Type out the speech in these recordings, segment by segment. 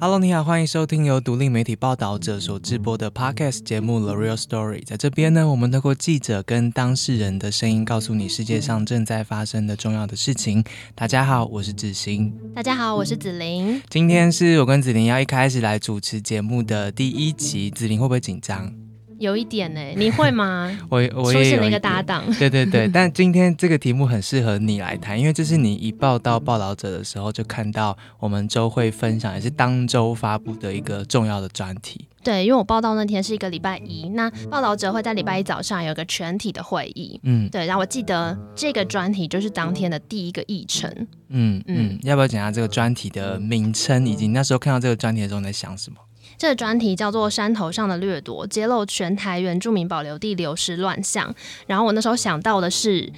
Hello，你好，欢迎收听由独立媒体报道者所制播的 Podcast 节目《The Real Story》。在这边呢，我们透过记者跟当事人的声音，告诉你世界上正在发生的重要的事情。大家好，我是子欣。大家好，我是子琳。今天是我跟子琳要一开始来主持节目的第一集，子琳会不会紧张？有一点呢，你会吗？我我出现了一个搭档，对对对。但今天这个题目很适合你来谈，因为这是你一报到报道者的时候就看到我们周会分享，也是当周发布的一个重要的专题。对，因为我报道那天是一个礼拜一，那报道者会在礼拜一早上有个全体的会议。嗯，对。然后我记得这个专题就是当天的第一个议程。嗯嗯，要不要讲下这个专题的名称，以及那时候看到这个专题的时候你在想什么？这个专题叫做《山头上的掠夺》，揭露全台原住民保留地流失乱象。然后我那时候想到的是。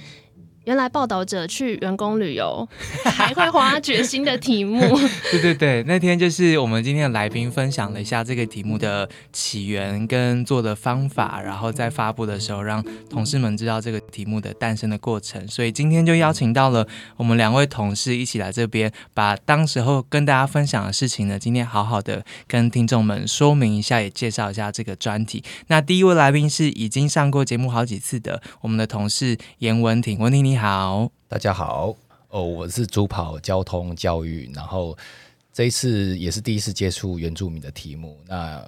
原来报道者去员工旅游 还会花决心的题目，对对对，那天就是我们今天的来宾分享了一下这个题目的起源跟做的方法，然后在发布的时候让同事们知道这个题目的诞生的过程。所以今天就邀请到了我们两位同事一起来这边，把当时候跟大家分享的事情呢，今天好好的跟听众们说明一下，也介绍一下这个专题。那第一位来宾是已经上过节目好几次的我们的同事严文婷，文婷你。你好，大家好哦，我是主跑交通教育，然后这一次也是第一次接触原住民的题目，那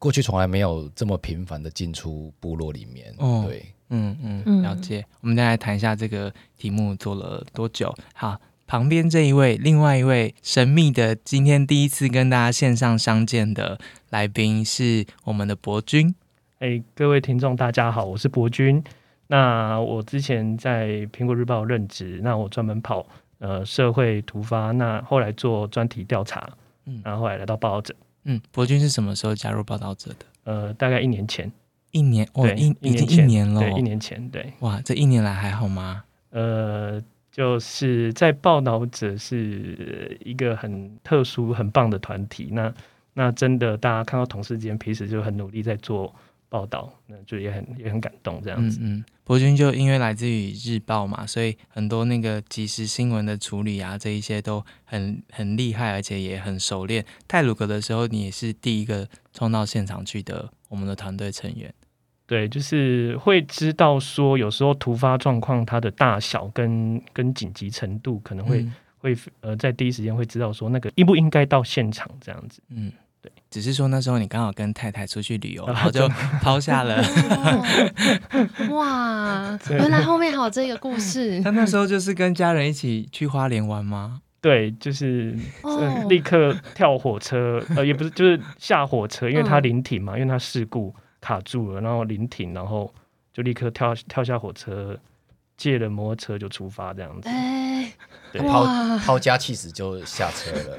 过去从来没有这么频繁的进出部落里面，哦，对，嗯嗯，了解。我们再来谈一下这个题目做了多久。好，旁边这一位，另外一位神秘的，今天第一次跟大家线上相见的来宾是我们的博君。哎，各位听众，大家好，我是博君。那我之前在苹果日报任职，那我专门跑呃社会突发，那后来做专题调查，嗯，然后后来来到报道者，嗯，博君是什么时候加入报道者的？呃，大概一年前，一年，哦，一已经一年了，对，一年前，对，哇，这一年来还好吗？呃，就是在报道者是一个很特殊、很棒的团体，那那真的大家看到同事间平时就很努力在做。报道，那就也很也很感动这样子。嗯嗯，博君就因为来自于日报嘛，所以很多那个即时新闻的处理啊，这一些都很很厉害，而且也很熟练。泰鲁格的时候，你也是第一个冲到现场去的，我们的团队成员。对，就是会知道说，有时候突发状况它的大小跟跟紧急程度，可能会会呃在第一时间会知道说，那个应不应该到现场这样子。嗯。只是说那时候你刚好跟太太出去旅游，然后就抛下了。哇，原来后面还有这个故事。他那时候就是跟家人一起去花莲玩吗？对，就是立刻跳火车，呃，也不是，就是下火车，因为他临停嘛，因为他事故卡住了，然后临停，然后就立刻跳跳下火车。借了摩托车就出发这样子，哎，抛抛家弃子就下车了。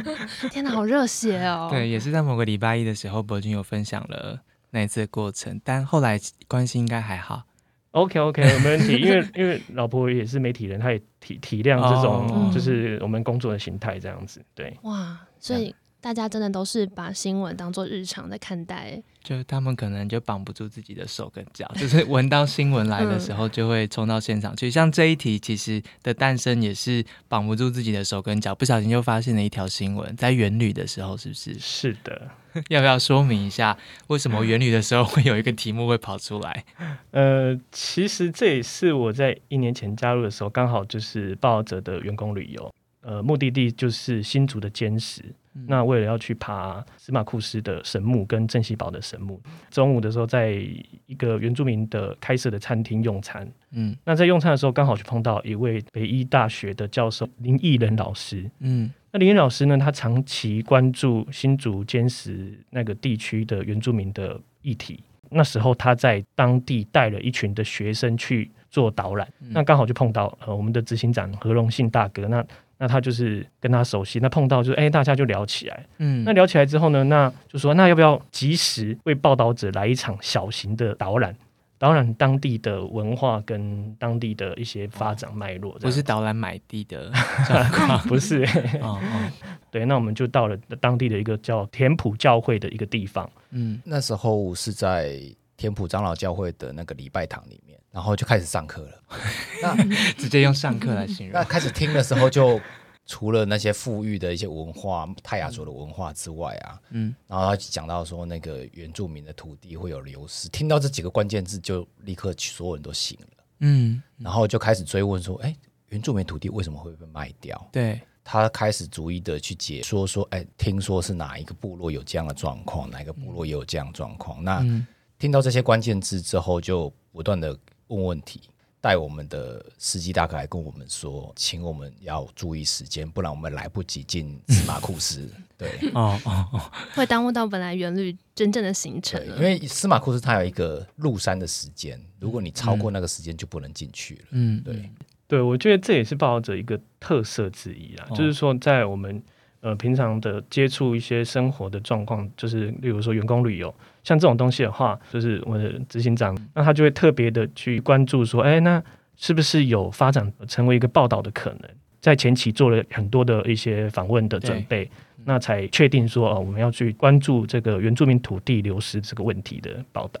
天哪，好热血哦！对，也是在某个礼拜一的时候，博君有分享了那一次的过程，但后来关系应该还好。OK OK，没问题，因为因为老婆也是媒体人，她也体体谅这种就是我们工作的形态这样子。对，哇，所以。大家真的都是把新闻当做日常在看待，就他们可能就绑不住自己的手跟脚，就是闻到新闻来的时候就会冲到现场去。像这一题其实的诞生也是绑不住自己的手跟脚，不小心就发现了一条新闻，在元旅的时候是不是？是的，要不要说明一下为什么元旅的时候会有一个题目会跑出来？呃，其实这也是我在一年前加入的时候，刚好就是报者的员工旅游，呃，目的地就是新竹的坚石。那为了要去爬司马库斯的神木跟镇西堡的神木，中午的时候在一个原住民的开设的餐厅用餐。嗯，那在用餐的时候刚好就碰到一位北医大学的教授林义仁老师。嗯，那林义老师呢，他长期关注新竹坚石那个地区的原住民的议题。那时候他在当地带了一群的学生去做导览，那刚好就碰到呃我们的执行长何荣信大哥。那那他就是跟他熟悉，那碰到就是哎，大家就聊起来。嗯，那聊起来之后呢，那就说那要不要及时为报道者来一场小型的导览，导览当地的文化跟当地的一些发展脉络。不是导览买地的 不是。哦哦，对，那我们就到了当地的一个叫田埔教会的一个地方。嗯，那时候是在田埔长老教会的那个礼拜堂里面。然后就开始上课了，那直接用上课来形容。那开始听的时候就除了那些富裕的一些文化、泰雅族的文化之外啊，嗯，然后他讲到说那个原住民的土地会有流失，听到这几个关键字就立刻所有人都醒了，嗯，然后就开始追问说，哎，原住民土地为什么会被卖掉？对，他开始逐一的去解说说，哎，听说是哪一个部落有这样的状况，哪一个部落也有这样的状况。那嗯听到这些关键字之后，就不断的问问题，带我们的司机大哥来跟我们说，请我们要注意时间，不然我们来不及进司马库斯。对哦哦哦，会耽误到本来原旅真正的行程因。为司马库斯它有一个入山的时间，如果你超过那个时间，就不能进去了。嗯，对，对，我觉得这也是报道者一个特色之一啦，哦就是说在我们呃平常的接触一些生活的状况，就是例如说员工旅游，像这种东西的话，就是我的执行长，那他就会特别的去关注说，哎，那是不是有发展成为一个报道的可能？在前期做了很多的一些访问的准备，那才确定说，哦，我们要去关注这个原住民土地流失这个问题的报道。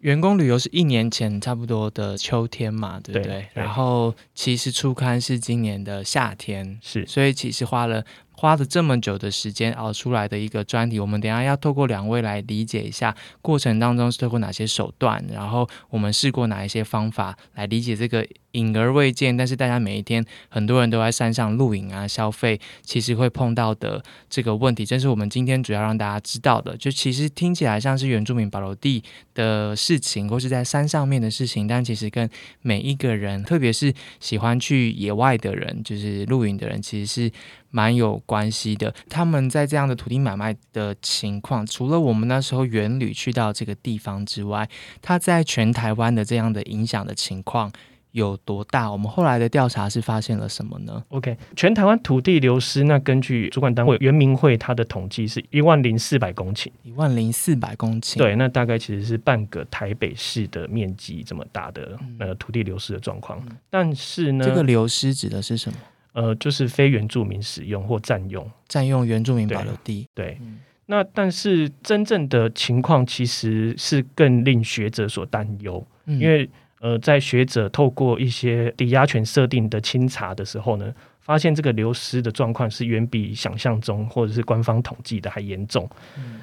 员工旅游是一年前差不多的秋天嘛，对不对？对对然后其实初刊是今年的夏天，是所以其实花了花了这么久的时间熬出来的一个专题，我们等下要透过两位来理解一下过程当中是透过哪些手段，然后我们试过哪一些方法来理解这个隐而未见，但是大家每一天很多人都在山上露营啊消费，其实会碰到的这个问题，这是我们今天主要让大家知道的。就其实听起来像是原住民保留地的事情，或是在山上面的事情，但其实跟每一个人，特别是喜欢去野外的人，就是露营的人，其实是蛮有关系的。他们在这样的土地买卖的情况，除了我们那时候原旅去到这个地方之外，它在全台湾的这样的影响的情况有多大？我们后来的调查是发现了什么呢？OK，全台湾土地流失，那根据主管单位原民会它的统计是一万零四百公顷，一万零四百公顷。对，那大概其实是半个台北市的面积这么大的呃土地流失的状况。但是呢，这个流失指的是什么？呃就是非原住民使用或占用，占用原住民保留地。对。嗯那但是真正的情况其实是更令学者所担忧，嗯因为呃，在学者透过一些抵押权设定的清查的时候呢，发现这个流失的状况是远比想象中或者是官方统计的还严重。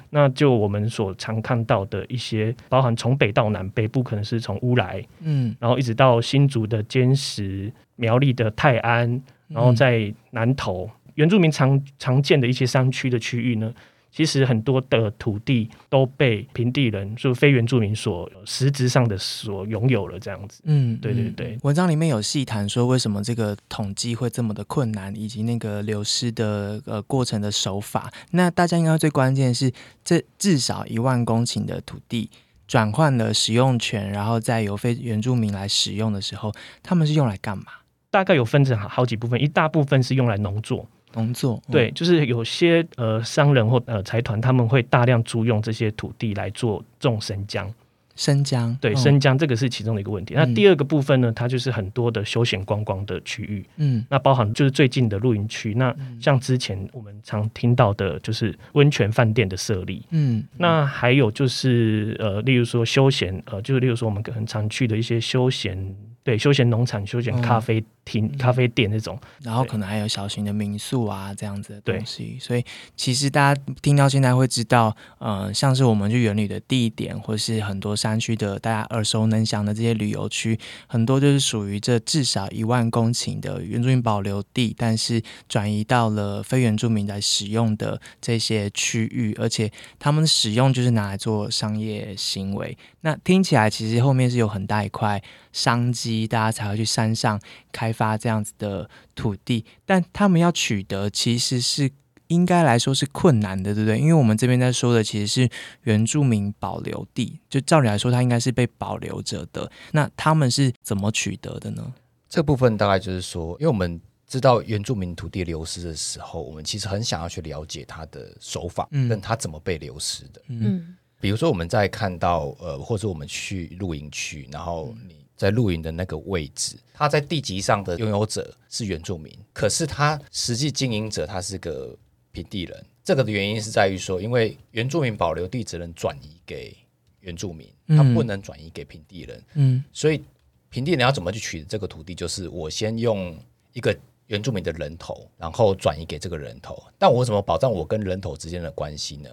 那就我们所常看到的一些，包含从北到南，北部可能是从乌来，嗯，然后一直到新竹的坚石、苗栗的泰安，然后在南投原住民常常见的一些山区的区域呢，其实很多的土地都被平地人，就非原住民所实质上的所拥有了，这样子。嗯，对对嗯对文章里面有细谈说为什么这个统计会这么的困难，以及那个流失的呃过程的手法。那大家应该最关键的是，这至少一万公顷的土地转换了使用权，然后再由非原住民来使用的时候，他们是用来干嘛？大概有分成好好几部分，一大部分是用来农作，农作。嗯对，就是有些呃商人或呃财团他们会大量租用这些土地来做种生姜，生姜。对，嗯生姜这个是其中的一个问题。那嗯第二个部分呢，它就是很多的休闲观光的区域，嗯那包含就是最近的露营区，那像之前我们常听到的，就是温泉饭店的设立。嗯那还有就是呃，例如说休闲，呃，就是例如说我们可能常去的一些休闲，对，休闲农场、休闲嗯。咖啡厅、咖啡店这种，然后可能还有小型的民宿啊这样子的对东西，所以其实大家听到现在会知道，呃，像是我们去园旅的地点，或是很多山区的大家耳熟能详的这些旅游区，很多就是属于这至少一万公顷的原住民保留地，但是转移到了非原住民来使用的这些区域，而且他们使用就是拿来做商业行为。那听起来其实后面是有很大一块商机，大家才会去山上开发这样子的土地，但他们要取得其实是应该来说是困难的，对不对？因为我们这边在说的其实是原住民保留地，就照理来说，它应该是被保留着的。那他们是怎么取得的呢？这部分大概就是说，因为我们知道原住民土地流失的时候，我们其实很想要去了解它的手法，嗯跟它怎么被流失的。嗯比如说我们在看到呃，或者我们去露营区，然后你在露营的那个位置，他在地级上的拥有者是原住民，可是他实际经营者他是个平地人。这个的原因是在于说，因为原住民保留地只能转移给原住民，他嗯不能转移给平地人，嗯所以平地人要怎么去取得这个土地，就是我先用一个原住民的人头，然后转移给这个人头。但我怎么保障我跟人头之间的关系呢？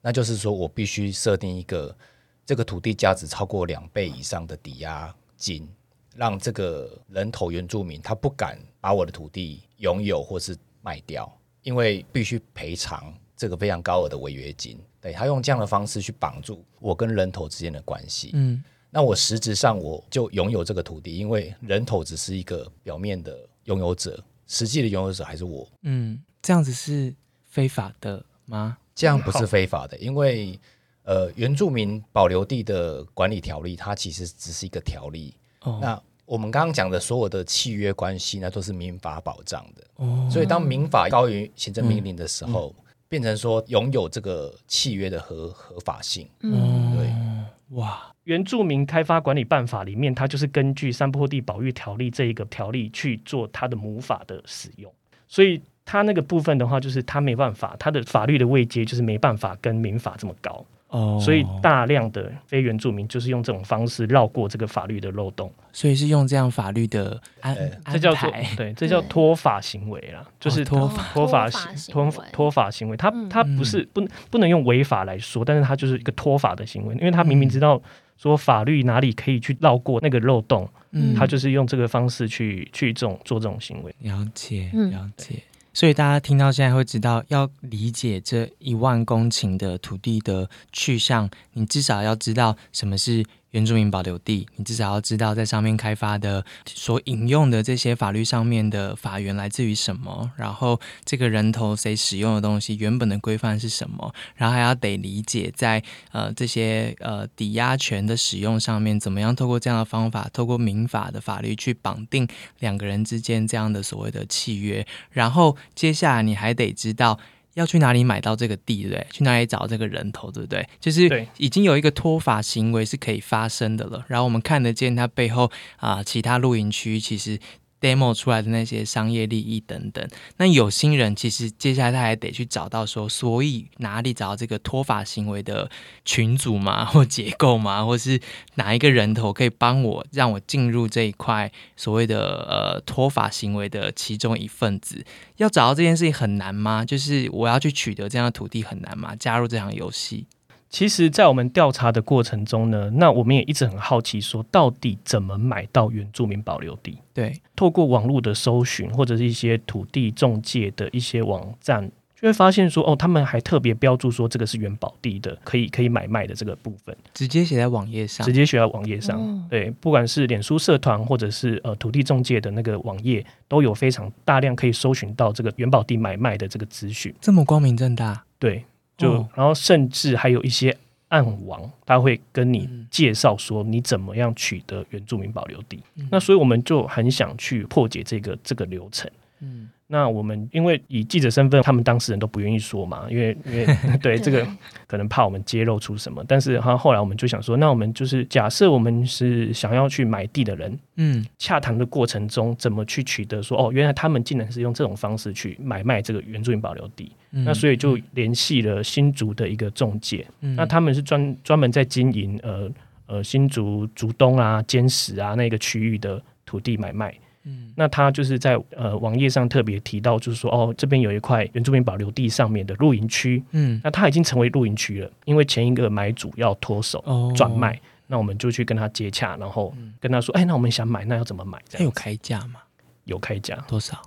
那就是说我必须设定一个这个土地价值超过两倍以上的抵押金，让这个人头原住民他不敢把我的土地拥有或是卖掉，因为必须赔偿这个非常高额的违约金。对他用这样的方式去绑住我跟人头之间的关系。嗯，那我实质上我就拥有这个土地，因为人头只是一个表面的拥有者，实际的拥有者还是我。嗯，这样子是非法的吗？这样不是非法的，因为呃，原住民保留地的管理条例，它其实只是一个条例。哦，那我们刚刚讲的所有的契约关系，那都是民法保障的。哦，所以当民法高于行政命令的时候，变成说拥有这个契约的合合法性。嗯，对，哇，原住民开发管理办法里面，它就是根据山坡地保育条例这一个条例去做它的母法的使用，所以它那个部分的话，就是它没办法，它的法律的位阶就是没办法跟民法这么高，哦，所以大量的非原住民就是用这种方式绕过这个法律的漏洞，所以是用这样法律的安这叫做排对，这叫脱法行为啦，就是脱法。脱法脱法行脱脱法行为，他他不是不不能用违法来说，但是他就是一个脱法的行为，因为他明明知道说法律哪里可以去绕过那个漏洞，嗯。他就是用这个方式去去这种做这种行为。了解嗯。了解。所以大家听到现在会知道，要理解这一万公顷的土地的去向，你至少要知道什么是原住民保留地，你至少要知道在上面开发的所引用的这些法律上面的法源来自于什么，然后这个人头谁使用的东西原本的规范是什么，然后还要得理解在呃这些呃抵押权的使用上面，怎么样透过这样的方法，透过民法的法律去绑定两个人之间这样的所谓的契约，然后接下来你还得知道。要去哪里买到这个地，对不对？去哪里找这个人头，对不对？就是对已经有一个脱法行为是可以发生的了，然后我们看得见它背后啊、其他露营区其实 demo 出来的那些商业利益等等。那有心人其实接下来他还得去找到说，所以哪里找到这个脱发行为的群组嘛，或结构嘛，或是哪一个人头可以帮我让我进入这一块所谓的呃脱发行为的其中一份子。要找到这件事情很难吗？就是我要去取得这样的土地很难吗？加入这场游戏？其实，在我们调查的过程中呢，那我们也一直很好奇，说到底怎么买到原住民保留地？对，透过网络的搜寻，或者是一些土地中介的一些网站，就会发现说，哦，他们还特别标注说这个是原保地的，可以可以买卖的这个部分，直接写在网页上直。接写在网页上。哦对，不管是脸书社团或者是呃土地中介的那个网页，都有非常大量可以搜寻到这个原保地买卖的这个资讯。这么光明正大，对，就、哦然后甚至还有一些暗网，他会跟你嗯介绍说你怎么样取得原住民保留地。嗯那所以我们就很想去破解这个这个流程。嗯，那我们因为以记者身份，他们当事人都不愿意说嘛，因为因为 对这个可能怕我们揭露出什么，但是哈后来我们就想说，那我们就是假设我们是想要去买地的人，嗯，洽谈的过程中怎么去取得说哦，原来他们竟然是用这种方式去买卖这个原住民保留地，嗯那所以就联系了新竹的一个中介，嗯。那他们是专专门在经营呃呃新竹竹东啊、坚石啊那个区域的土地买卖。嗯。那他就是在呃网页上特别提到，就是说哦，这边有一块原住民保留地上面的露营区，嗯。那它已经成为露营区了，因为前一个买主要脱手哦。转卖，那我们就去跟他接洽，然后跟他说，哎，那我们想买，那要怎么买？这样有开价吗？有开价，多少？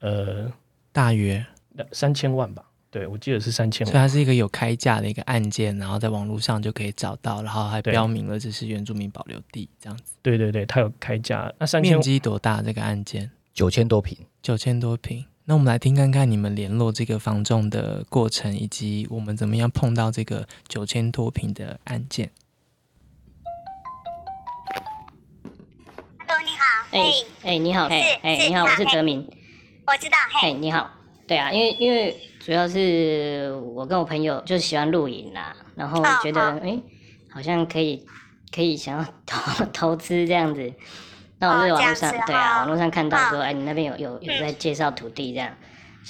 呃，大约，三千万吧，对我记得是三千所以。它是一个有开价的一个案件，然后在网络上就可以找到，然后还对标明了这是原住民保留地这样子。对对对，它有开价，那三千面积多大？这个案件九千多平。九千多平。那我们来听看看你们联络这个房仲的过程，以及我们怎么样碰到这个九千多平的案件。Hello，你好，哎哎，你好，是哎哎，你好，我是嘿哲明，我知道，哎，嘿，你好，对啊，因为因为主要是我跟我朋友就是喜欢露营啦，然后哦觉得哦哎，好像可以可以想要 投投资这样子，那我们在网络上对啊，哦网络上看到说，嗯哎，你那边有有有在介绍土地这样，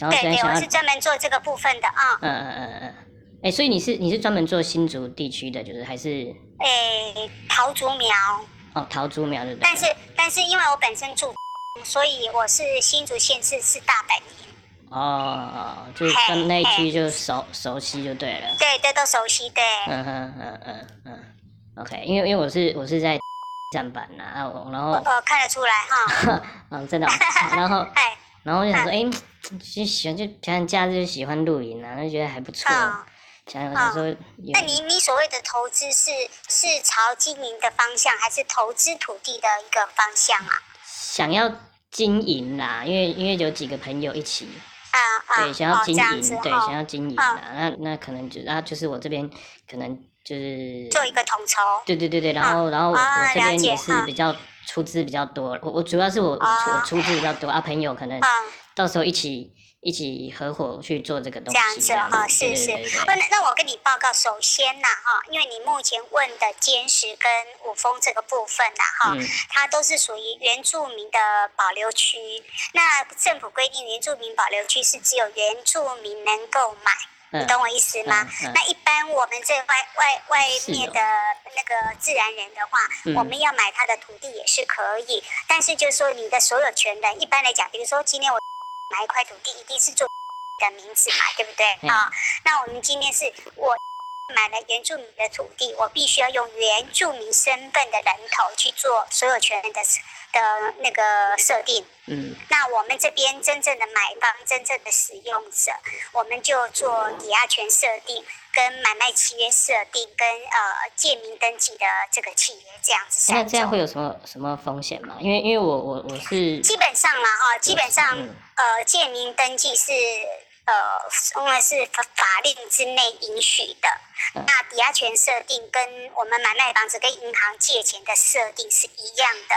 然后对对，我是，专门做这个部分的啊。嗯嗯嗯嗯，哎，所以你是你是专门做新竹地区的，就是还是诶，桃竹苗，哦桃竹苗对不对？但是但是因为我本身住，所以我是新竹县市是大本营。哦，就是跟那一区就熟熟悉就对了。对，对都熟悉。对。嗯哼嗯嗯嗯。OK，因为因为我是我是在 站板呐，然后然后。哦，看得出来哈。嗯，真的。然后。哎。然后我就想说，哎，就喜欢就平常假日就喜欢露营啊，就觉得还不错。想想说，那你你所谓的投资是是朝经营的方向，还是投资土地的一个方向啊？想要经营啦，因为因为有几个朋友一起。啊啊。对，想要经营，对，想要经营啦。那那可能就然后就是我这边可能就是做一个统筹。对对对对，然后然后我这边也是比较出资比较多，我我主要是我我出资比较多啊，朋友可能到时候一起。一起合伙去做这个东西，这样子哈，是是。那那我跟你报告，首先呐哈，因为你目前问的坚石跟五峰这个部分呐哈，它都是属于原住民的保留区。那政府规定，原住民保留区是只有原住民能够买，你懂我意思吗？那一般我们这外外外面的那个自然人的话，我们要买他的土地也是可以，但是就是说你的所有权人，一般来讲，比如说今天我。买一块土地一定是做的名字嘛，对不对啊？那我们今天是我买了原住民的土地，我必须要用原住民身份的人头去做所有权人的的那个设定。嗯。那我们这边真正的买方、真正的使用者，我们就做抵押权设定。跟买卖契约设定，跟呃借名登记的这个契约这样子。那这样会有什么什么风险吗？因为因为我我我是基本上嘛哈，基本上呃借名登记是呃因为是法法令之内允许的。那抵押权设定跟我们买卖房子跟银行借钱的设定是一样的，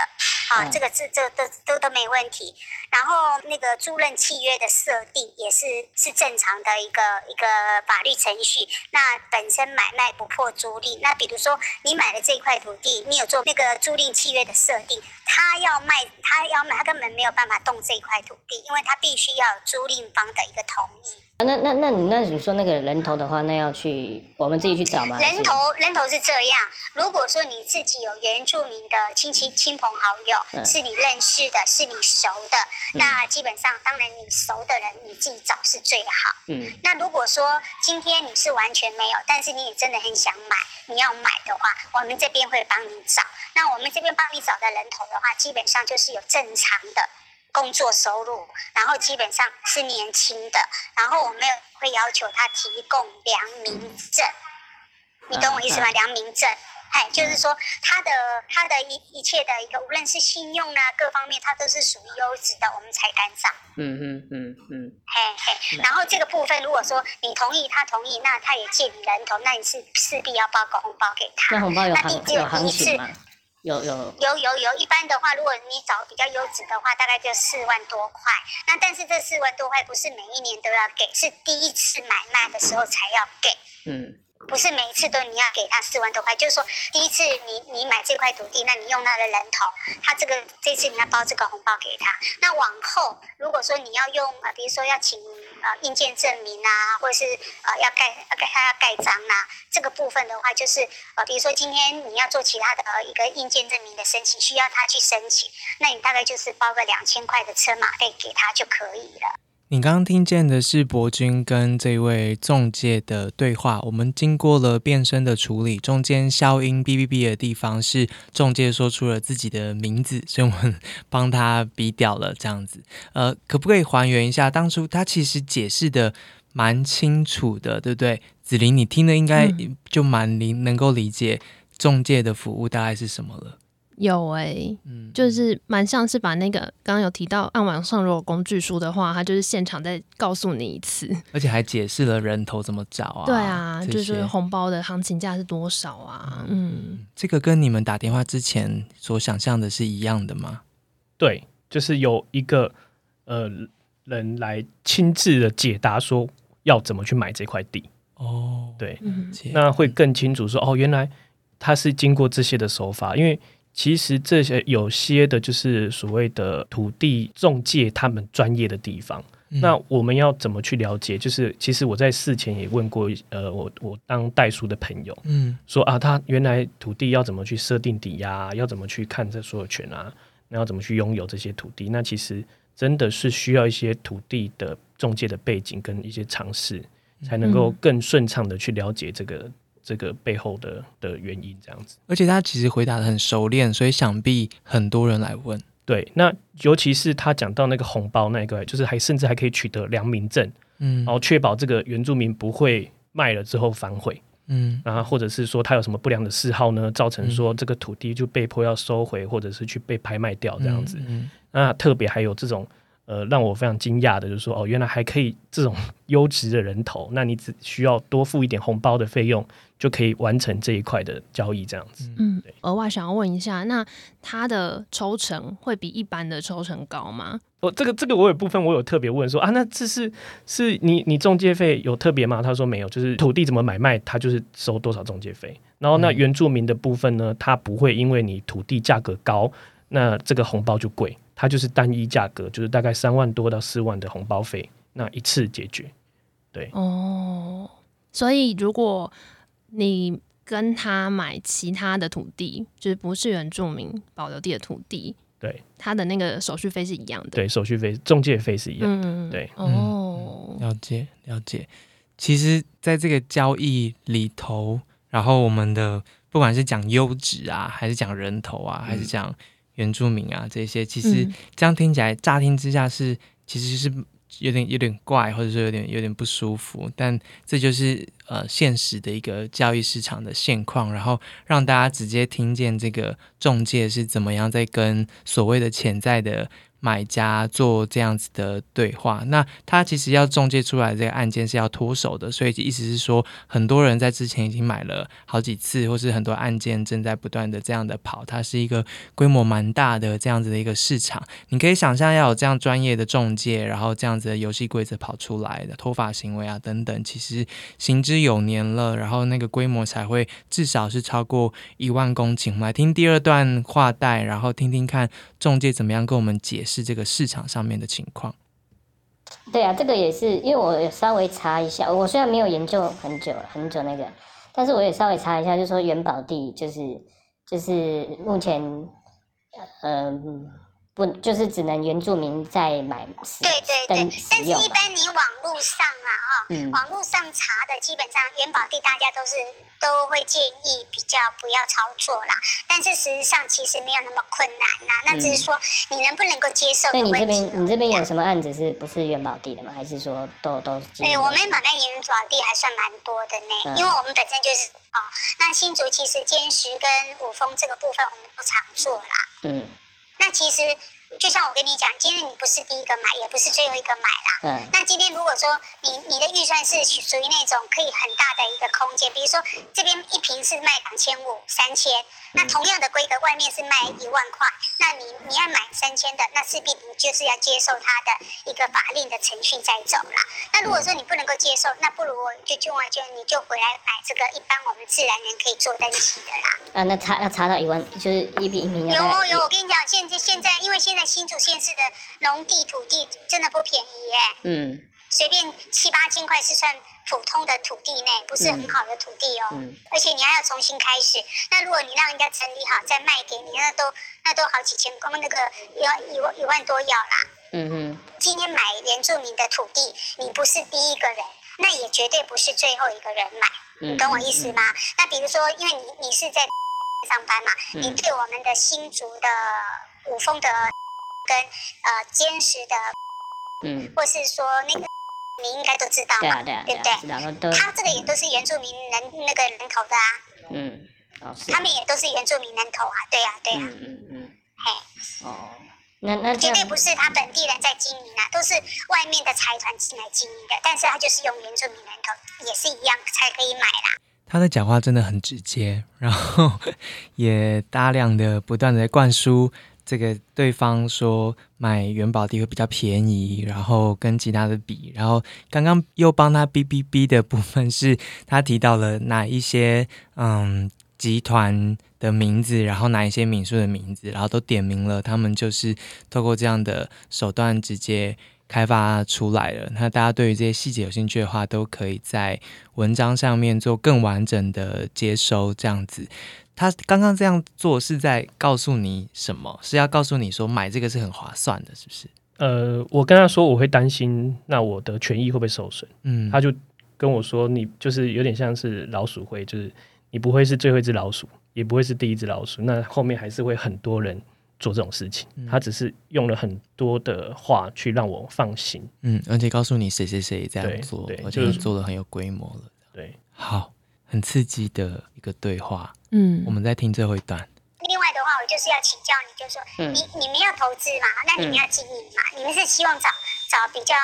啊，这个这这都都都没问题。然后那个租赁契约的设定也是是正常的一个一个法律程序。那本身买卖不破租赁，那比如说你买了这块土地，你有做那个租赁契约的设定，他要卖他要卖，他根本没有办法动这块土地，因为他必须要租赁方的一个同意。那那那你那你说那个人头的话，那要去我们自己去找吗？人头人头是这样，如果说你自己有原住民的亲戚亲朋好友，是你认识的，是你熟的，那基本上当然你熟的人你自己找是最好。嗯。那如果说今天你是完全没有，但是你也真的很想买，你要买的话，我们这边会帮你找。那我们这边帮你找的人头的话，基本上就是有正常的。工作收入，然后基本上是年轻的，然后我们会要求他提供良民证，你懂我意思吗？良民证，哎，就是说他的他的一一切的一个，无论是信用啊各方面，他都是属于优质的，我们才敢上。嗯嗯嗯嗯。嘿嘿，然后这个部分，如果说你同意，他同意，那他也借你人头，那你是势必要包个红包给他。那红包有行有行情吗？有有有有有，一般的话，如果你找比较优质的话，大概就四万多块。那但是这四万多块不是每一年都要给，是第一次买卖的时候才要给。嗯。不是每一次都你要给他四万多块，就是说第一次你你买这块土地，那你用他的人头，他这个这次你要包这个红包给他。那往后如果说你要用呃，比如说要请呃印鉴证明啊，或者是呃要盖要盖他要盖章啊，这个部分的话，就是呃比如说今天你要做其他的一个印鉴证明的申请，需要他去申请，那你大概就是包个两千块的车马费给他就可以了。你刚刚听见的是博君跟这位中介的对话。我们经过了变声的处理，中间消音哔哔哔的地方是中介说出了自己的名字，所以我们 帮他逼掉了。这样子，呃，可不可以还原一下当初他其实解释的蛮清楚的，对不对？子琳，你听的应该就蛮理能够理解中介的服务大概是什么了。有哎，嗯，就是蛮像是把那个刚刚有提到，按网上如果工具书的话，他就是现场再告诉你一次，而且还解释了人头怎么找啊？对啊，就是红包的行情价是多少啊？嗯，这个跟你们打电话之前所想象的是一样的吗？对，就是有一个呃人来亲自的解答说要怎么去买这块地哦，对，那会更清楚说哦，原来他是经过这些的手法，因为。其实这些有些的，就是所谓的土地中介他们专业的地方。那我们要怎么去了解？就是其实我在事前也问过，呃，我我当代书的朋友，嗯，说啊，他原来土地要怎么去设定抵押，要怎么去看这所有权啊？那要怎么去拥有这些土地？那其实真的是需要一些土地的中介的背景跟一些尝试，才能够更顺畅的去了解这个这个背后的的原因。这样子，而且他其实回答的很熟练，所以想必很多人来问。对，那尤其是他讲到那个红包那个，就是还甚至还可以取得良民证，嗯，然后确保这个原住民不会卖了之后反悔，嗯，然后或者是说他有什么不良的嗜好呢，造成说这个土地就被迫要收回，或者是去被拍卖掉这样子。嗯那特别还有这种。呃，让我非常惊讶的，就是说，哦，原来还可以这种 优质的人头，那你只需要多付一点红包的费用，就可以完成这一块的交易，这样子。嗯，额外想要问一下，那它的抽成会比一般的抽成高吗？哦，这个这个我有部分我有特别问说啊，那这是是你你中介费有特别吗？他说没有，就是土地怎么买卖，他就是收多少中介费。然后那原住民的部分呢，他不会因为你土地价格高，那这个红包就贵。它就是单一价格，就是大概三万多到四万的红包费，那一次解决。对哦，所以如果你跟他买其他的土地，就是不是原住民保留地的土地，对，他的那个手续费是一样的。对，手续费、中介费是一样的。对，哦，了解了解。其实，在这个交易里头，然后我们的不管是讲优质啊，还是讲人头啊，还是讲。原住民啊，这些其实这样听起来，乍听之下是其实是有点有点怪，或者说有点有点不舒服，但这就是呃现实的一个教育市场的现况，然后让大家直接听见这个中介是怎么样在跟所谓的潜在的。买家做这样子的对话，那他其实要中介出来这个案件是要脱手的，所以意思是说，很多人在之前已经买了好几次，或是很多案件正在不断的这样的跑，它是一个规模蛮大的这样子的一个市场。你可以想象，要有这样专业的中介，然后这样子的游戏规则跑出来的脱法行为啊等等，其实行之有年了，然后那个规模才会至少是超过一万公顷。我们来听第二段话带，然后听听看中介怎么样跟我们解释。是这个市场上面的情况。对啊，这个也是，因为我稍微查一下，我虽然没有研究很久很久那个，但是我也稍微查一下，就说元宝地就是就是目前，嗯。不，就是只能原住民在买，对对对，但是一般你网络上啊，哈，网络上查的基本上元宝地，大家都是都会建议比较不要操作啦。但是事实上其实没有那么困难呐，那只是说你能不能够接受。那你这边你这边有什么案子是不是元宝地的吗？还是说都都？对，我们买卖元宝地还算蛮多的呢，因为我们本身就是哦，那新竹其实坚石跟五峰这个部分我们不常做啦。嗯。那其实就像我跟你讲，今天你不是第一个买，也不是最后一个买啦。嗯。那今天如果说你你的预算是属于那种可以很大的一个空间，比如说这边一瓶是卖两千五、三千，那同样的规格外面是卖一万块，那你你要买三千的，那势必你就是要接受它的一个法令的程序再走啦。那如果说你不能够接受，那不如我就就就你就回来买这个一般我们自然人可以做登记的啦。啊，那差要差到一万，就是一比一瓶有有，我跟你讲，现在。现在，因为现在新竹县市的农地土地真的不便宜耶。嗯。随便七八千块是算普通的土地内，不是很好的土地哦。嗯。而且你还要重新开始。那如果你让人家整理好再卖给你，那都那都好几千，公那个要一万一万多要啦。嗯哼。今天买原住民的土地，你不是第一个人，那也绝对不是最后一个人买。你懂我意思吗？那比如说，因为你你是在上班嘛，你对我们的新竹的。五峰的跟呃坚实的，嗯，或是说那个你应该都知道嘛，对不对？他这个也都是原住民人那个人口的啊，嗯，他们也都是原住民人口啊，对呀，对呀，嗯嗯嗯，嘿，哦，那那绝对不是他本地人在经营啊，都是外面的财团进来经营的，但是他就是用原住民人口，也是一样才可以买啦。他的讲话真的很直接，然后 也大量的不断的灌输。这个对方说买元宝地会比较便宜，然后跟其他的比，然后刚刚又帮他哔哔哔的部分是他提到了哪一些嗯集团的名字，然后哪一些民宿的名字，然后都点名了，他们就是透过这样的手段直接开发出来了。那大家对于这些细节有兴趣的话，都可以在文章上面做更完整的接收。这样子，他刚刚这样做是在告诉你什么？是要告诉你说买这个是很划算的，是不是？呃，我跟他说我会担心，那我的权益会不会受损？嗯，他就跟我说，你就是有点像是老鼠会，就是你不会是最后一只老鼠，也不会是第一只老鼠，那后面还是会很多人。做这种事情，他只是用了很多的话去让我放心，嗯，而且告诉你谁谁谁这样做，而且做的很有规模了，对，好，很刺激的一个对话，嗯，我们在听最后一段。另外的话，我就是要请教你，就是说，你你们要投资嘛，那你们要经营嘛，你们是希望找找比较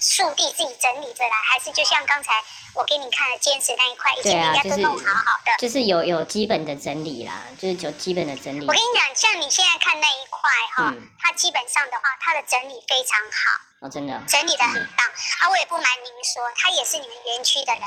速地自己整理着来，还是就像刚才我给你看的坚持那一块，以前人家都弄好好的，就是有有基本的整理啦，就是有基本的整理。我跟你讲，像你现在看那一块哈，它基本上的话，它的整理非常好，哦，真的，整理的很棒。啊，我也不瞒您说，他也是你们园区的人。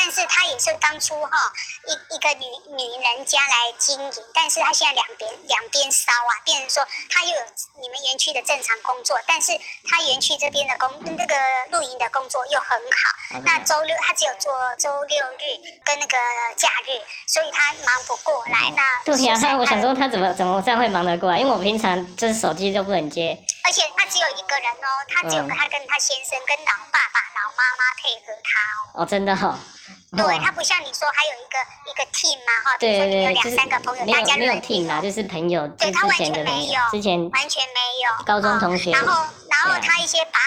但是他也是当初哈一一个女女人家来经营，但是他现在两边两边烧啊，变成说他又有你们园区的正常工作，但是他园区这边的工那个露营的工作又很好。那周六他只有做周六日跟那个假日，所以他忙不过来。那对呀，我想说他怎么怎么这样会忙得过来？因为我平常就是手机都不能接，而且他只有一个人哦，他只有他跟他先生跟老爸爸老妈妈配合他哦。哦，真的哈。对他不像你说还有一个一个 team 嘛哈，对对对，有两三个朋友，大家没有 team 啊，就是朋友，对他完全没有，之前完全没有高中同学，然后然后他一些把，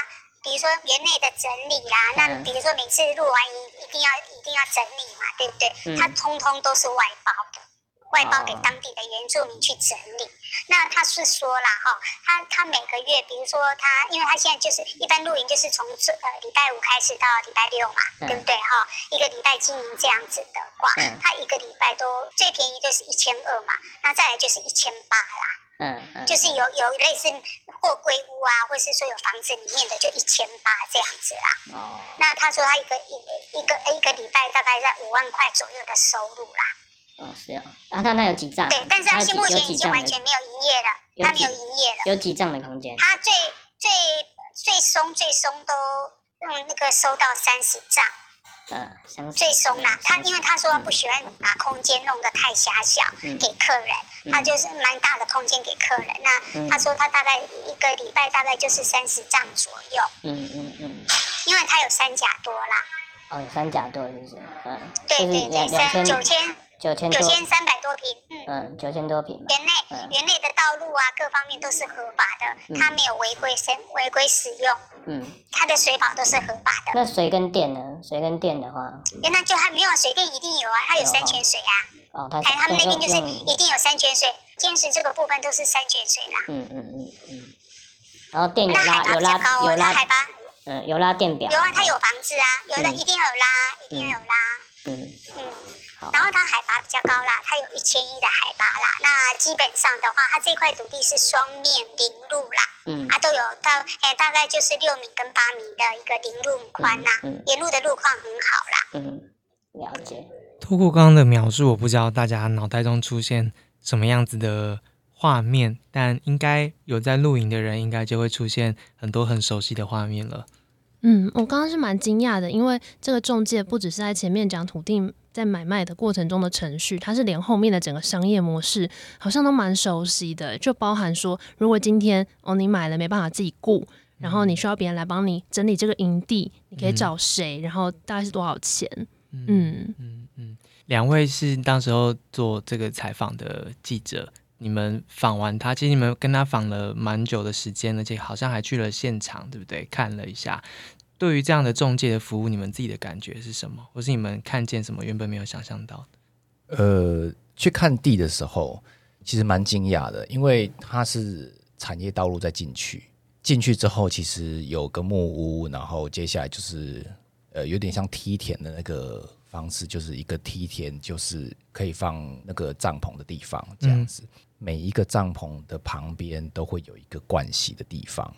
比如说园内的整理啦，那比如说每次录完音一定要一定要整理嘛，对不对？他通通都是外包的。外包给当地的原住民去整理。那他是说了哈，他他每个月，比如说他，因为他现在就是一般露营就是从这呃礼拜五开始到礼拜六嘛，对不对哈？一个礼拜经营这样子的话，他一个礼拜都最便宜就是一千二嘛，那再来就是一千八啦。嗯就是有有类似货柜屋啊，或是说有房子里面的就一千八这样子啦。哦。那他说他一个一一个一个礼拜大概在五万块左右的收入啦。哦，是啊，然后他那有几账？对，但是他现目前已经完全没有营业了，他没有营业了。有几账的空间？他最最最松最松都用那个收到三十账。嗯，最松啦。他因为他说不喜欢把空间弄得太狭小给客人，他就是蛮大的空间给客人。那他说他大概一个礼拜大概就是三十张左右。嗯嗯嗯。因为他有三甲多啦。哦，三甲多就是，嗯。对对对，三九千。九千九千三百多平，嗯，九千多平。园内园内的道路啊，各方面都是合法的，它没有违规生违规使用。嗯，它的水保都是合法的。那水跟电呢？水跟电的话，那就还没有水电一定有啊，它有山泉水啊。哦，它他们那边就是一定有山泉水，坚持这个部分都是山泉水啦。嗯嗯嗯嗯。然后电有拉有拉有拉海拔，嗯，有拉电表。有啊，它有房子啊，有的一定要有拉，一定要有拉。嗯嗯。然后它海拔比较高啦，它有一千一的海拔啦。那基本上的话，它这块土地是双面林路啦，嗯，它都有到，哎，大概就是六米跟八米的一个林路宽呐，沿路的路况很好啦。嗯，了解。透过刚刚的描述，我不知道大家脑袋中出现什么样子的画面，但应该有在露营的人，应该就会出现很多很熟悉的画面了。嗯，我刚刚是蛮惊讶的，因为这个中介不只是在前面讲土地在买卖的过程中的程序，它是连后面的整个商业模式好像都蛮熟悉的，就包含说，如果今天哦你买了没办法自己雇，然后你需要别人来帮你整理这个营地，你可以找谁，然后大概是多少钱？嗯嗯嗯，两位是当时候做这个采访的记者，你们访完他，其实你们跟他访了蛮久的时间，而且好像还去了现场，对不对？看了一下。对于这样的中介的服务，你们自己的感觉是什么？或是你们看见什么原本没有想象到的？呃，去看地的时候，其实蛮惊讶的，因为它是产业道路在进去，进去之后其实有个木屋，然后接下来就是呃有点像梯田的那个方式，就是一个梯田，就是可以放那个帐篷的地方，这样子。每一个帐篷的旁边都会有一个盥洗的地方，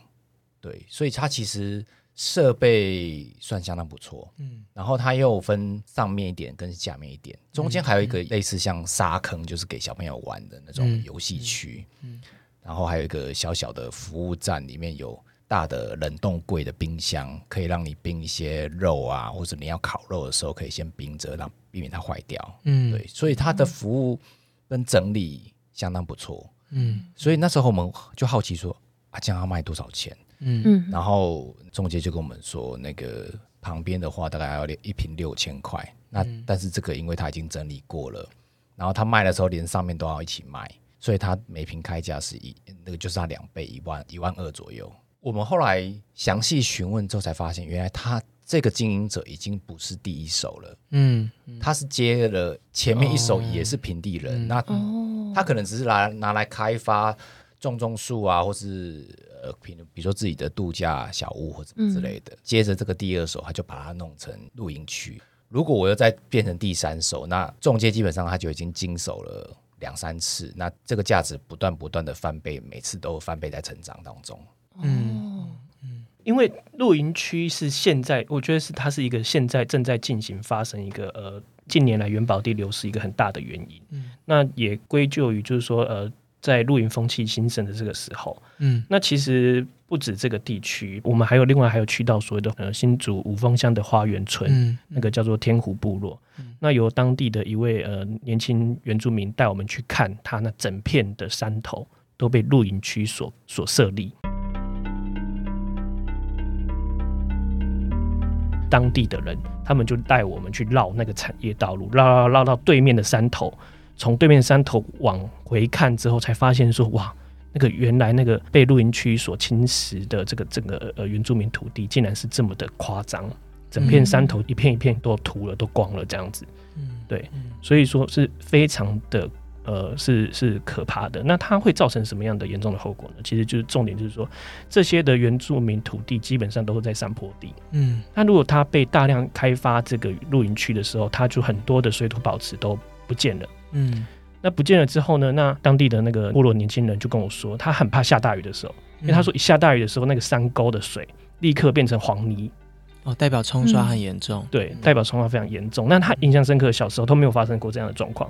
对，所以它其实。设备算相当不错，嗯，然后它又分上面一点跟下面一点，中间还有一个类似像沙坑，就是给小朋友玩的那种游戏区，嗯，然后还有一个小小的服务站，里面有。大的冷冻柜的冰箱，可以让你冰一些肉啊，或者你要烤肉的时候可以先冰着，让避免它坏掉。嗯，对，所以它的服务跟整理相当不错。嗯所以那时候我们就好奇说，啊，这样要卖多少钱？嗯嗯，然后中介就跟我们说，那个旁边的话大概要一瓶六千块。那、但是这个因为他已经整理过了，然后他卖的时候连上面都要一起卖，所以他每瓶开价是一那个就是他两倍，一万一万二左右。我们后来详细询问之后才发现，原来他这个经营者已经不是第一手了，嗯他是接了前面一手也是平地人，那哦，他可能只是拿拿来开发种种树啊，或是呃，比如比如说自己的度假小屋或者之类的。接着这个第二手，他就把它弄成露营区。如果我又再变成第三手，那中介基本上他就已经经手了两三次，那这个价值不断不断的翻倍，每次都翻倍在成长当中。嗯因为露营区是现在，我觉得是它是一个现在正在进行发生一个呃近年来元宝地流失一个很大的原因。嗯那也归咎于就是说呃在露营风气兴盛的这个时候，嗯那其实不止这个地区，我们还有另外还有去到所谓的呃新竹五峰乡的花园村，嗯那个叫做天湖部落。那由当地的一位呃年轻原住民带我们去看，他那整片的山头都被露营区所所设立。当地的人，他们就带我们去绕那个产业道路，绕绕绕到对面的山头，从对面山头往回看之后，才发现说，哇，那个原来那个被露营区所侵蚀的这个整个呃原住民土地，竟然是这么的夸张，整片山头一片一片都秃了，都光了这样子。嗯对，所以说是非常的呃是是可怕的。那它会造成什么样的严重的后果呢？其实就是重点就是说，这些的原住民土地基本上都是在山坡地。嗯那如果它被大量开发这个露营区的时候，它就很多的水土保持都不见了。嗯那不见了之后呢？那当地的那个部落年轻人就跟我说，他很怕下大雨的时候，因为他说一下大雨的时候，那个山沟的水立刻变成黄泥，哦，代表冲刷很严重。对，代表冲刷非常严重。那他印象深刻，小时候都没有发生过这样的状况。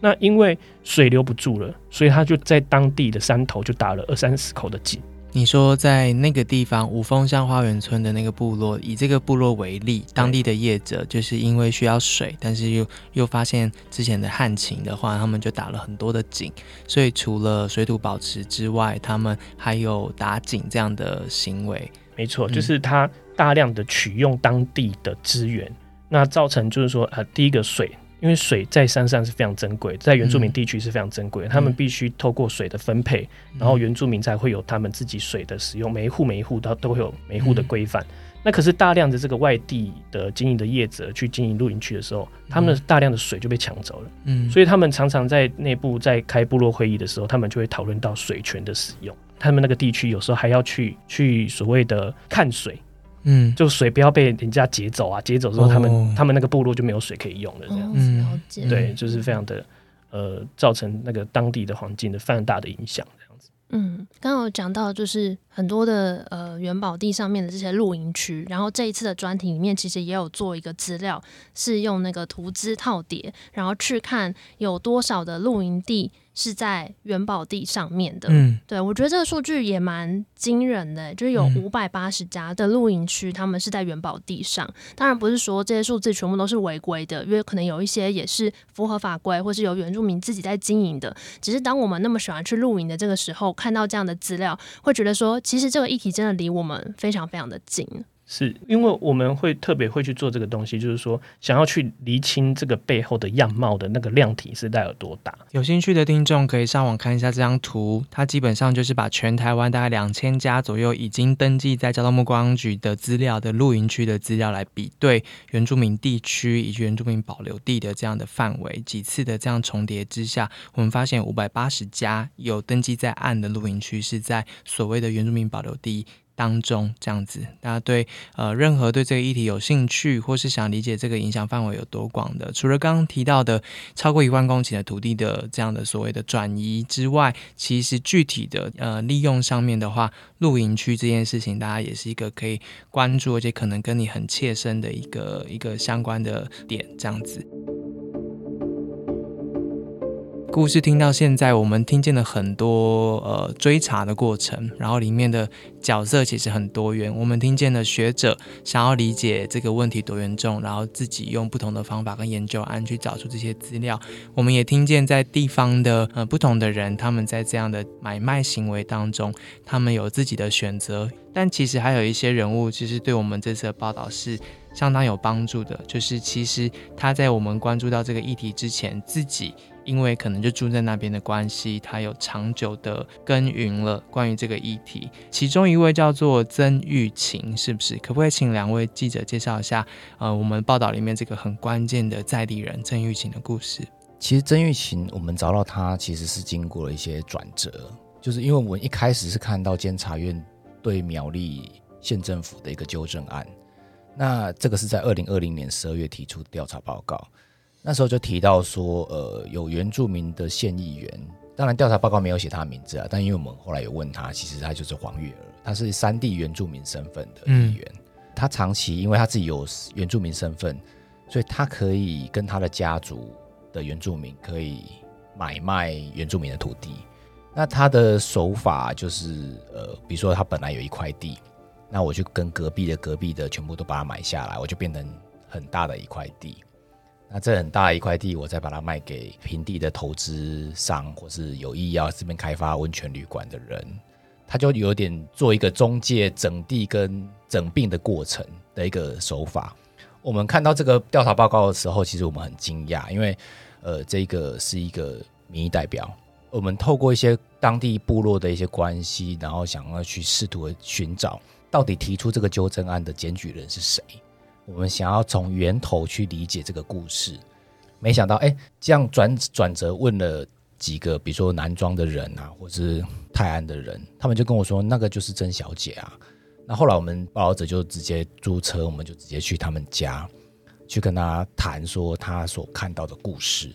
那因为水留不住了，所以他就在当地的山头就打了二三十口的井。你说在那个地方五峰乡花园村的那个部落，以这个部落为例，当地的业者就是因为需要水，但是又又发现之前的旱情的话，他们就打了很多的井，所以除了水土保持之外，他们还有打井这样的行为。没错，嗯就是他大量的取用当地的资源，那造成就是说，呃，第一个水，因为水在山上是非常珍贵，在原住民地区是非常珍贵的，他们必须透过水的分配，然后原住民才会有他们自己水的使用，每一户每一户都都会有每一户的规范。那可是大量的这个外地的经营的业者去经营露营区的时候，他们的大量的水就被抢走了，嗯，所以他们常常在内部在开部落会议的时候，他们就会讨论到水权的使用。他们那个地区有时候还要去去所谓的看水，嗯就水不要被人家劫走啊，劫走之后他们、哦他们那个部落就没有水可以用了，这样、哦，嗯了解。对，就是非常的呃，造成那个当地的环境的非常大的影响，这样子。嗯，刚刚有讲到，就是很多的呃元宝地上面的这些露营区，然后这一次的专题里面其实也有做一个资料，是用那个图资套叠，然后去看有多少的露营地是在元宝地上面的。嗯对，我觉得这个数据也蛮惊人的，就是有嗯五百八十家的露营区，他们是在元宝地上。当然不是说这些数字全部都是违规的，因为可能有一些也是符合法规，或是由原住民自己在经营的。只是当我们那么喜欢去露营的这个时候，看到这样的资料，会觉得说，其实这个议题真的离我们非常非常的近。是因为我们会特别会去做这个东西，就是说想要去厘清这个背后的样貌的那个量体是带有多大。有兴趣的听众可以上网看一下这张图，它基本上就是把全台湾大概两千家左右已经登记在交通部观光局的资料的露营区的资料来比对原住民地区以及原住民保留地的这样的范围，几次的这样重叠之下，我们发现五百八十家有登记在案的露营区是在所谓的原住民保留地。当中这样子，大家对呃任何对这个议题有兴趣，或是想理解这个影响范围有多广的，除了刚刚提到的超过一万公顷的土地的这样的所谓的转移之外，其实具体的呃利用上面的话，露营区这件事情，大家也是一个可以关注，而且可能跟你很切身的一个一个相关的点，这样子。故事听到现在，我们听见了很多呃追查的过程，然后里面的角色其实很多元。我们听见了学者想要理解这个问题多严重，然后自己用不同的方法跟研究案去找出这些资料。我们也听见在地方的呃不同的人，他们在这样的买卖行为当中，他们有自己的选择。但其实还有一些人物，其实对我们这次的报道是相当有帮助的。就是其实他在我们关注到这个议题之前，自己。因为可能就住在那边的关系，他有长久的耕耘了关于这个议题。其中一位叫做曾玉琴，是不是？可不可以请两位记者介绍一下？呃，我们报道里面这个很关键的在地人曾玉琴的故事。其实曾玉琴，我们找到他其实是经过了一些转折，就是因为我们一开始是看到监察院对苗栗县政府的一个纠正案，那这个是在二零二零年十二月提出的调查报告。那时候就提到说，呃，有原住民的县议员，当然调查报告没有写他的名字啊，但因为我们后来有问他，其实他就是黄月儿，他是三地原住民身份的议员，他长期因为他自己有原住民身份，所以他可以跟他的家族的原住民可以买卖原住民的土地。那他的手法就是，呃，比如说他本来有一块地，那我就跟隔壁的隔壁的全部都把它买下来，我就变成很大的一块地。那这很大一块地，我再把它卖给平地的投资商，或是有意要这边开发温泉旅馆的人，他就有点做一个中介整地跟整并的过程的一个手法。我们看到这个调查报告的时候，其实我们很惊讶，因为呃，这个是一个民意代表，我们透过一些当地部落的一些关系，然后想要去试图寻找到底提出这个纠正案的检举人是谁。我们想要从源头去理解这个故事，没想到哎，这样转转折问了几个，比如说男装的人啊，或是泰安的人，他们就跟我说，那个就是曾小姐啊。那后来我们报道者就直接租车，我们就直接去他们家，去跟他谈说他所看到的故事。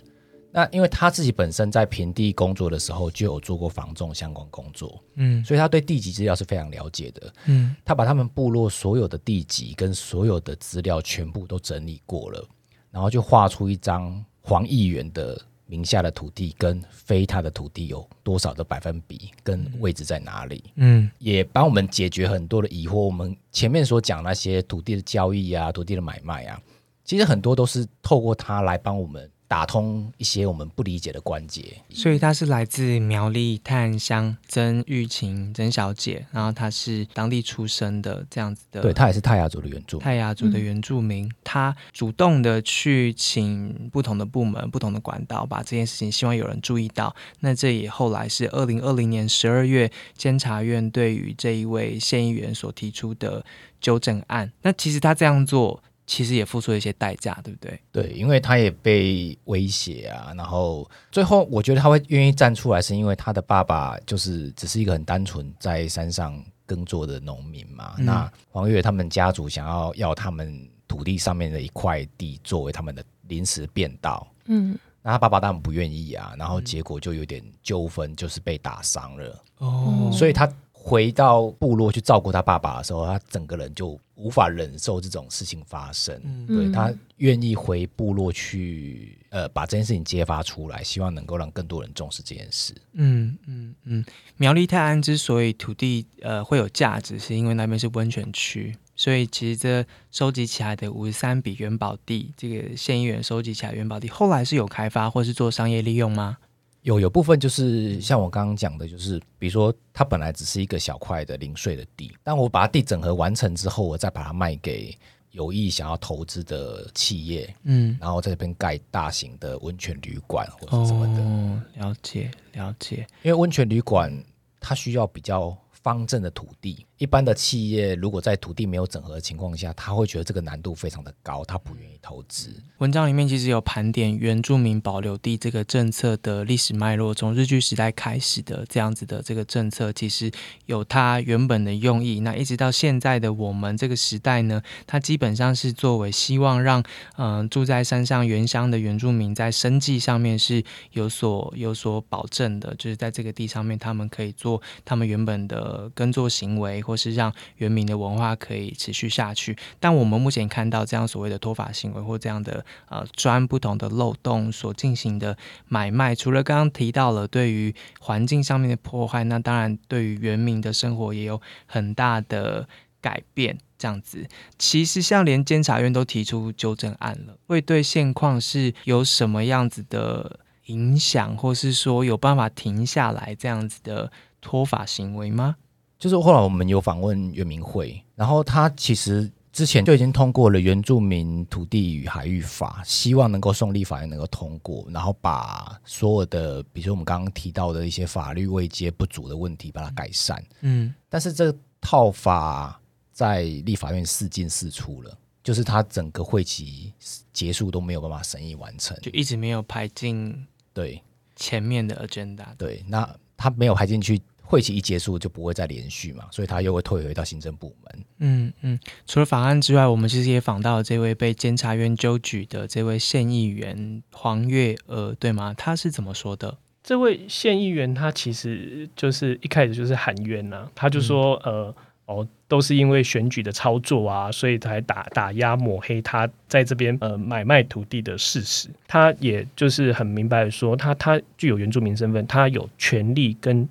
那因为他自己本身在平地工作的时候就有做过防重相关工作，嗯，所以他对地籍资料是非常了解的，嗯，他把他们部落所有的地籍跟所有的资料全部都整理过了，然后就画出一张黄议员的名下的土地跟非他的土地有多少的百分比跟位置在哪里，嗯，也帮我们解决很多的疑惑。我们前面所讲那些土地的交易啊，土地的买卖啊，其实很多都是透过他来帮我们。打通一些我们不理解的关节，所以她是来自苗栗泰安乡曾玉琴曾小姐，然后她是当地出生的这样子的，对她也是泰雅族的原住泰雅族的原住民，她主动的去请不同的部门、不同的管道把这件事情希望有人注意到。那这也后来是二零二零年十二月监察院对于这一位县议员所提出的纠正案。那其实他这样做。其实也付出了一些代价，对不对？对，因为他也被威胁啊，然后最后我觉得他会愿意站出来，是因为他的爸爸就是只是一个很单纯在山上耕作的农民嘛。那黄月他们家族想要要他们土地上面的一块地作为他们的临时便道，嗯，那他爸爸当然不愿意啊，然后结果就有点纠纷，就是被打伤了。哦，所以他。回到部落去照顾他爸爸的时候，他整个人就无法忍受这种事情发生。对他愿意回部落去，呃，把这件事情揭发出来，希望能够让更多人重视这件事。嗯嗯嗯。苗栗泰安之所以土地呃会有价值，是因为那边是温泉区，所以其实这收集起来的五十三笔元宝地，这个县议员收集起来元宝地，后来是有开发或是做商业利用吗？有有部分就是像我刚刚讲的，就是比如说它本来只是一个小块的零碎的地，但我把它地整合完成之后，我再把它卖给有意想要投资的企业，嗯，然后在这边盖大型的温泉旅馆或者什么的。哦了解了解，因为温泉旅馆它需要比较方正的土地。一般的企业如果在土地没有整合的情况下，他会觉得这个难度非常的高，他不愿意投资。文章里面其实有盘点原住民保留地这个政策的历史脉络，从日据时代开始的这样子的这个政策，其实有它原本的用意。那一直到现在的我们这个时代呢，它基本上是作为希望让嗯住在山上原乡的原住民在生计上面是有所有所保证的，就是在这个地上面他们可以做他们原本的耕作行为或。或是让原民的文化可以持续下去。但我们目前看到这样所谓的脱法行为或这样的呃钻不同的漏洞所进行的买卖，除了刚刚提到了对于环境上面的破坏，那当然对于原民的生活也有很大的改变。这样子，其实像连监察院都提出纠正案了，会对现况是有什么样子的影响，或是说有办法停下来这样子的脱法行为吗？就是后来我们有访问原民会，然后他其实之前就已经通过了《原住民土地与海域法》，希望能够送立法院能够通过，然后把所有的，比如说我们刚刚提到的一些法律未接不足的问题，把它改善。嗯，但是这套法。在立法院四进四出了，就是他整个会期结束都没有办法审议完成，就一直没有排进对前面的 agenda。对，那他没有排进去，会期一结束就不会再连续嘛，所以他又会退回到行政部门。嗯嗯，除了法案之外，我们其实也访到了这位被监察院纠举的这位县议员黄月娥，对吗？他是怎么说的？这位县议员他其实就是一开始就是喊冤呐，他就说呃。哦，都是因为选举的操作啊，所以才打打压抹黑他在这边呃买卖土地的事实。他也就是很明白的说，他他具有原住民身份，他有权利跟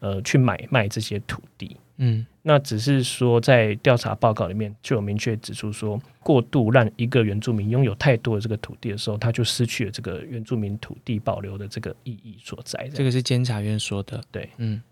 呃去买卖这些土地。嗯，那只是说在调查报告里面就有明确指出说，过度让一个原住民拥有太多的这个土地的时候，他就失去了这个原住民土地保留的这个意义所在。这个是监察院说的。对，嗯。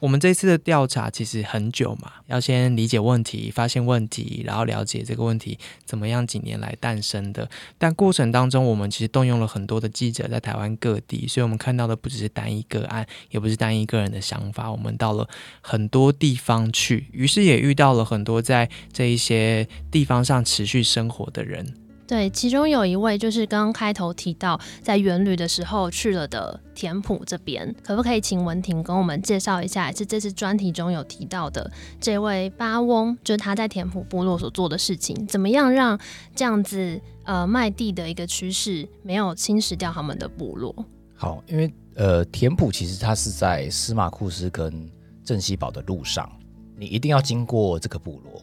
我们这次的调查其实很久嘛，要先理解问题、发现问题，然后了解这个问题怎么样几年来诞生的。但过程当中，我们其实动用了很多的记者在台湾各地，所以我们看到的不只是单一个案，也不是单一个人的想法。我们到了很多地方去，于是也遇到了很多在这一些地方上持续生活的人。对，其中有一位就是刚刚开头提到在原旅的时候去了的田埔这边，可不可以请文婷跟我们介绍一下？是这次专题中有提到的这位巴翁，就是他在田埔部落所做的事情，怎么样让这样子呃卖地的一个趋势没有侵蚀掉他们的部落？好，因为呃田埔其实它是在司马库斯跟镇西堡的路上，你一定要经过这个部落。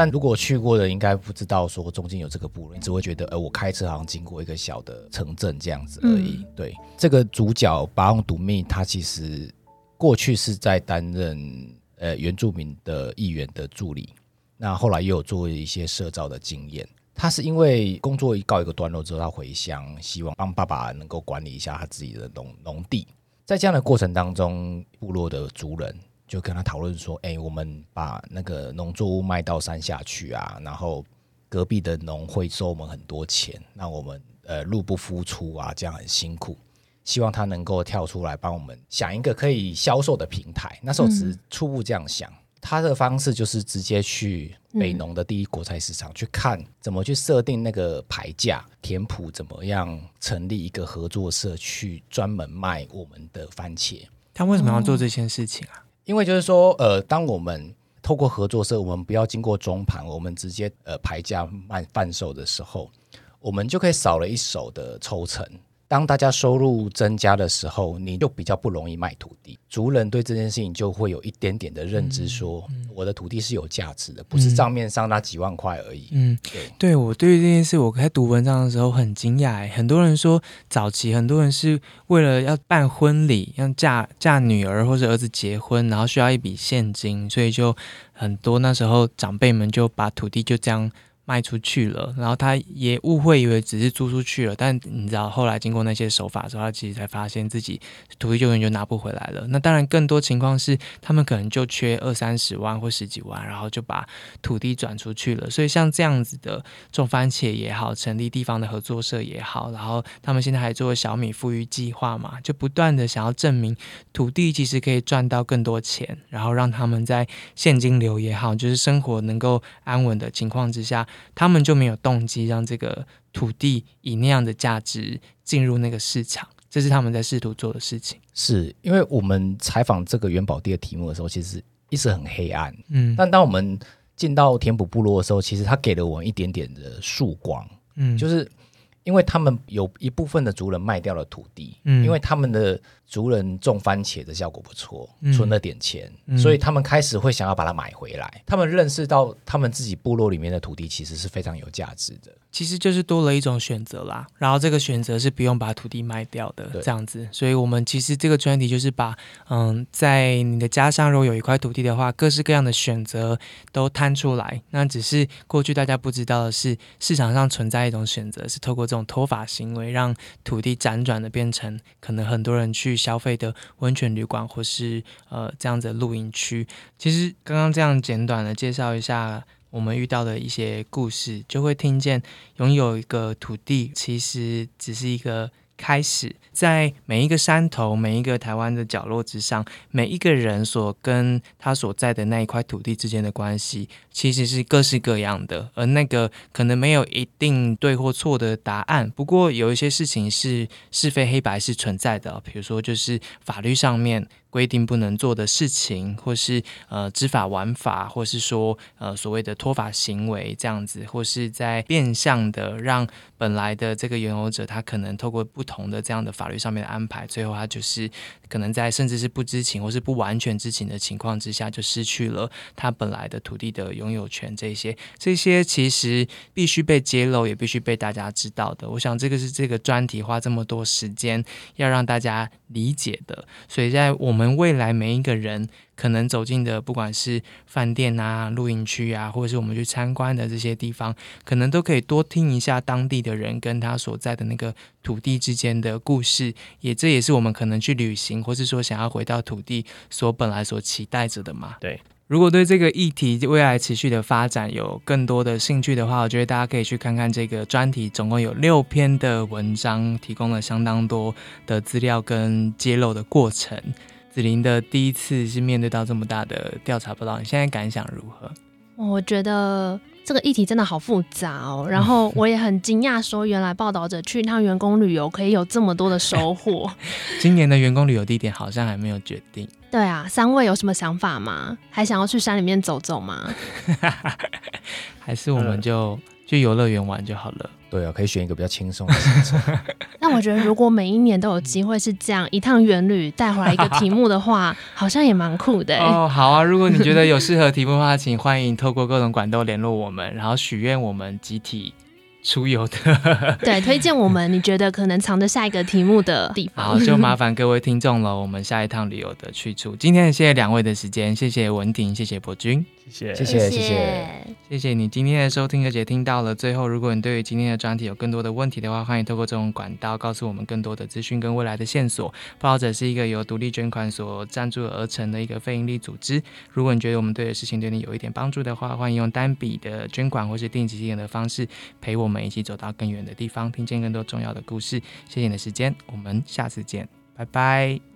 但如果去过的，应该不知道说中间有这个部落，你只会觉得，呃，我开车好像经过一个小的城镇这样子而已。对，这个主角巴翁独密，他其实过去是在担任呃原住民的议员的助理，那后来又有做一些社造的经验。他是因为工作一告一个段落之后，他回乡，希望帮爸爸能够管理一下他自己的农农地。在这样的过程当中，部落的族人。就跟他讨论说：“哎，我们把那个农作物卖到山下去啊，然后隔壁的农会收我们很多钱，那我们呃入不敷出啊，这样很辛苦。希望他能够跳出来帮我们想一个可以销售的平台。那时候只是初步这样想，他的方式就是直接去北农的第一国菜市场去看怎么去设定那个牌价，田圃怎么样成立一个合作社去专门卖我们的番茄。他为什么要做这件事情啊？”因为就是说，呃，当我们透过合作社，我们不要经过中盘，我们直接呃排价卖贩售的时候，我们就可以少了一手的抽成。当大家收入增加的时候，你就比较不容易卖土地。族人对这件事情就会有一点点的认知，说我的土地是有价值的，不是账面上那几万块而已。嗯，对，对我对于这件事，我在读文章的时候很惊讶。很多人说，早期很多人是为了要办婚礼，要嫁嫁女儿或者儿子结婚，然后需要一笔现金，所以就很多那时候长辈们就把土地就这样。卖出去了，然后他也误会以为只是租出去了，但你知道后来经过那些手法之后，他其实才发现自己土地救援就拿不回来了。那当然更多情况是他们可能就缺二三十万或十几万，然后就把土地转出去了。所以像这样子的种番茄也好，成立地方的合作社也好，然后他们现在还做小米富裕计划嘛，就不断的想要证明土地其实可以赚到更多钱，然后让他们在现金流也好，就是生活能够安稳的情况之下。他们就没有动机让这个土地以那样的价值进入那个市场，这是他们在试图做的事情。是因为我们采访这个元宝地的题目的时候，其实一直很黑暗。嗯，但当我们进到田埔部落的时候，其实他给了我们一点点的曙光。嗯，就是因为他们有一部分的族人卖掉了土地，嗯因为他们的族人种番茄的效果不错，嗯存了点钱，嗯所以他们开始会想要把它买回来。他们认识到他们自己部落里面的土地其实是非常有价值的。其实就是多了一种选择啦，然后这个选择是不用把土地卖掉的，这样子。所以我们其实这个专题就是把，嗯，在你的家乡如果有一块土地的话，各式各样的选择都摊出来。那只是过去大家不知道的是，市场上存在一种选择，是透过这种脱法行为，让土地辗转的变成可能很多人去消费的温泉旅馆或是呃这样子的露营区。其实刚刚这样简短的介绍一下我们遇到的一些故事，就会听见拥有一个土地其实只是一个开始，在每一个山头、每一个台湾的角落之上，每一个人所跟他所在的那一块土地之间的关系，其实是各式各样的，而那个可能没有一定对或错的答案。不过有一些事情是是非黑白是存在的，比如说就是法律上面。规定不能做的事情，或是呃知法玩法，或是说呃所谓的脱法行为这样子，或是在变相的让本来的这个拥有者，他可能透过不同的这样的法律上面的安排，最后他就是可能在甚至是不知情或是不完全知情的情况之下，就失去了他本来的土地的拥有权。这些这些其实必须被揭露，也必须被大家知道的。我想这个是这个专题花这么多时间要让大家理解的。所以在我们未来每一个人可能走进的，不管是饭店啊、露营区啊，或者是我们去参观的这些地方，可能都可以多听一下当地的人跟他所在的那个土地之间的故事。也这也是我们可能去旅行，或是说想要回到土地所本来所期待着的嘛。对。如果对这个议题未来持续的发展有更多的兴趣的话，我觉得大家可以去看看这个专题，总共有六篇的文章，提供了相当多的资料跟揭露的过程。子琳的第一次是面对到这么大的调查报道，你现在感想如何？我觉得这个议题真的好复杂哦，然后我也很惊讶，说原来报道者去一趟员工旅游可以有这么多的收获。今年的员工旅游地点好像还没有决定。对啊，三位有什么想法吗？还想要去山里面走走吗？还是我们就去游乐园玩就好了。对啊，可以选一个比较轻松的行程。那我觉得如果每一年都有机会是这样一趟远旅带回来一个题目的话，好像也蛮酷的、欸。哦，好啊！如果你觉得有适合题目的话，请欢迎透过各种管道联络我们，然后许愿我们集体出游的。对，推荐我们你觉得可能藏着下一个题目的地方。好，就麻烦各位听众了。我们下一趟旅游的去处。今天谢谢两位的时间，谢谢文婷，谢谢博君。谢谢，谢谢谢谢。谢谢你今天的收听，而且听到了最后。如果你对于今天的专题有更多的问题的话，欢迎透过这种管道告诉我们更多的资讯跟未来的线索。报道者是一个由独立捐款所赞助而成的一个非营利组织。如果你觉得我们对的事情对你有一点帮助的话，欢迎用单笔的捐款或是定期定额的方式陪我们一起走到更远的地方，听见更多重要的故事。谢谢你的时间，我们下次见，拜拜。